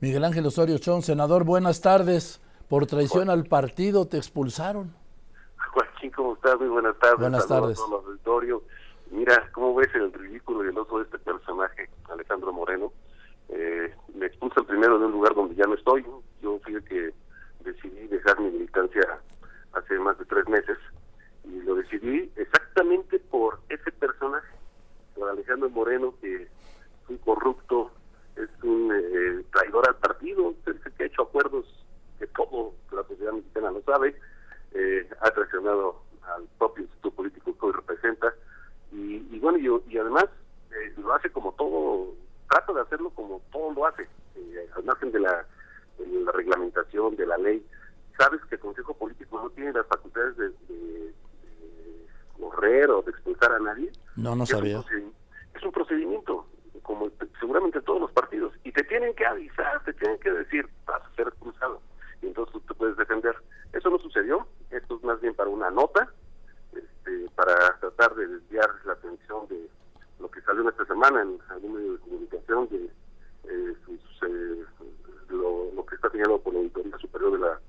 Miguel Ángel Osorio Chón, senador, buenas tardes. Por traición al partido te expulsaron. Joaquín, ¿cómo estás? Muy buenas tardes. Buenas tardes. A todo el auditorio. Mira, ¿cómo ves el ridículo y el oso de este personaje, Alejandro Moreno? Eh, me expulsan primero de un lugar donde ya no estoy. Yo fui el que decidí dejar mi militancia hace más de tres meses y lo decidí exactamente por ese personaje, por Alejandro Moreno, que un corrupto, es un eh, traidor al partido, que ha hecho acuerdos que todo la sociedad mexicana lo sabe, eh, ha traicionado al propio instituto político que hoy representa y, bueno, y, además eh, lo hace como todo, trata de hacerlo como todo lo hace, al margen de la, de la reglamentación, de la ley. Sabes que el Consejo Político no tiene las facultades de, correr o de expulsar a nadie. No, no sabía un procedimiento, como seguramente todos los partidos, y te tienen que avisar, te tienen que decir, vas a ser expulsado, y entonces tú te puedes defender. Eso no sucedió, esto es más bien para una nota, este, para tratar de desviar la atención de lo que salió esta semana en algún medio de comunicación, de eh, eh, lo, lo, que está señalado por la Auditoría Superior de la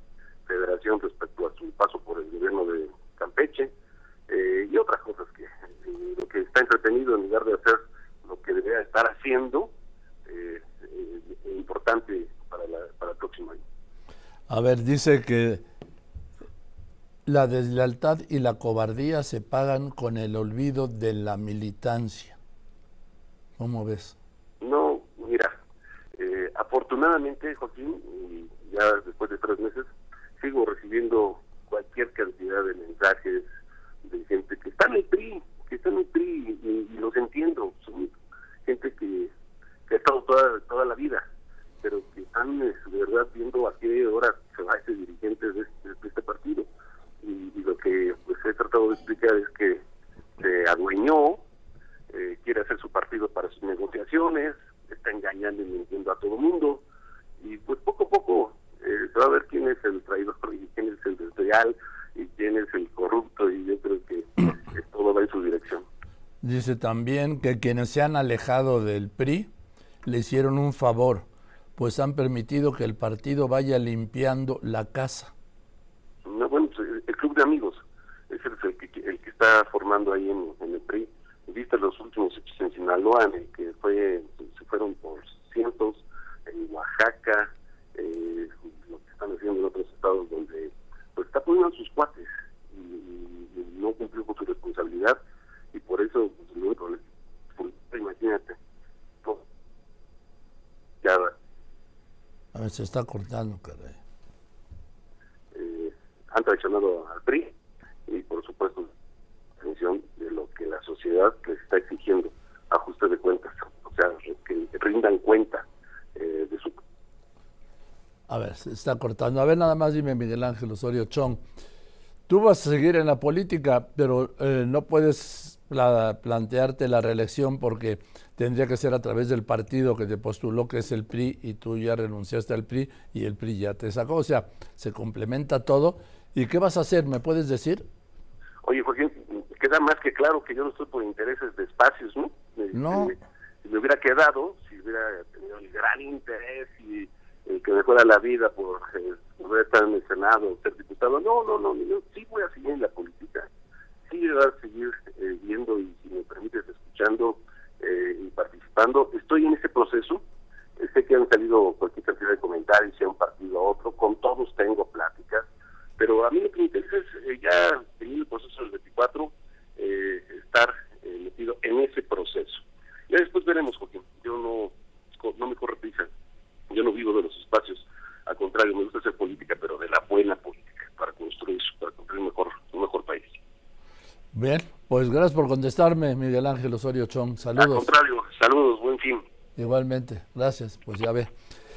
Federación respecto a su paso por el gobierno de Campeche, eh, y otras cosas que eh, lo que está entretenido en lugar de hacer lo que debería estar haciendo eh, es importante para, para el próximo año. A ver, dice que la deslealtad y la cobardía se pagan con el olvido de la militancia. ¿Cómo ves? No, mira, afortunadamente, Joaquín, ya después de tres meses, sigo recibiendo cualquier cantidad de mensajes, de gente que está en el PRI, que está en el PRI y, los entiendo, son gente que, ha estado toda la vida, pero que están de verdad viendo a qué hora se va ese dirigente de este, este partido. Y, lo que pues he tratado de explicar es que se adueñó, eh, quiere hacer su partido para sus negociaciones, está engañando y mintiendo a todo el mundo, y pues poco a poco eh, se va a ver quién es el traidor y quién es el desleal y quién es el corrupto y yo creo que todo va en su dirección. Dice también que quienes se han alejado del PRI le hicieron un favor, pues han permitido que el partido vaya limpiando la casa. No, bueno, pues, el club de amigos es el, que, el que está formando ahí en, el PRI. Viste los últimos hechos en Sinaloa, en el que fue, se fueron por cientos, en Oaxaca, eh, lo que están haciendo en otros estados donde pues está poniendo a sus cuates y, no cumplió con su responsabilidad y por eso pues, pues, imagínate ya a ver se está cortando caray eh, han traicionado al PRI y por supuesto atención de lo que la sociedad les está exigiendo ajuste de cuentas o sea que rindan cuenta eh, de su a ver, se está cortando. A ver, nada más dime, Miguel Ángel Osorio Chong. Tú vas a seguir en la política, pero eh, no puedes plantearte la reelección porque tendría que ser a través del partido que te postuló, que es el PRI, y tú ya renunciaste al PRI y el PRI ya te sacó. O sea, se complementa todo. ¿Y qué vas a hacer? ¿Me puedes decir? Oye, Joaquín, queda más que claro que yo no estoy por intereses de espacios, ¿no? No. Si me hubiera quedado, si hubiera tenido el gran interés y eh, que me fuera la vida por eh, poder estar en el Senado, ser diputado. No, no, no, yo sí voy a seguir en la política, voy a seguir eh, viendo y, si me permites, escuchando y participando. Estoy en ese proceso. sé que han salido cualquier cantidad de comentarios, sea un partido a otro, con todos tengo pláticas, pero a mí lo que me interesa es ya en el proceso del 24 estar metido en ese proceso. Ya después veremos, Joaquín. Yo no, no me corre prisa yo no vivo de los espacios, al contrario, me gusta hacer política, pero de la buena política, para construir, para construir un mejor, un mejor país. Bien, pues gracias por contestarme, Miguel Ángel Osorio Chong. Saludos. Al contrario, saludos, buen fin. Igualmente, gracias, pues ya ve.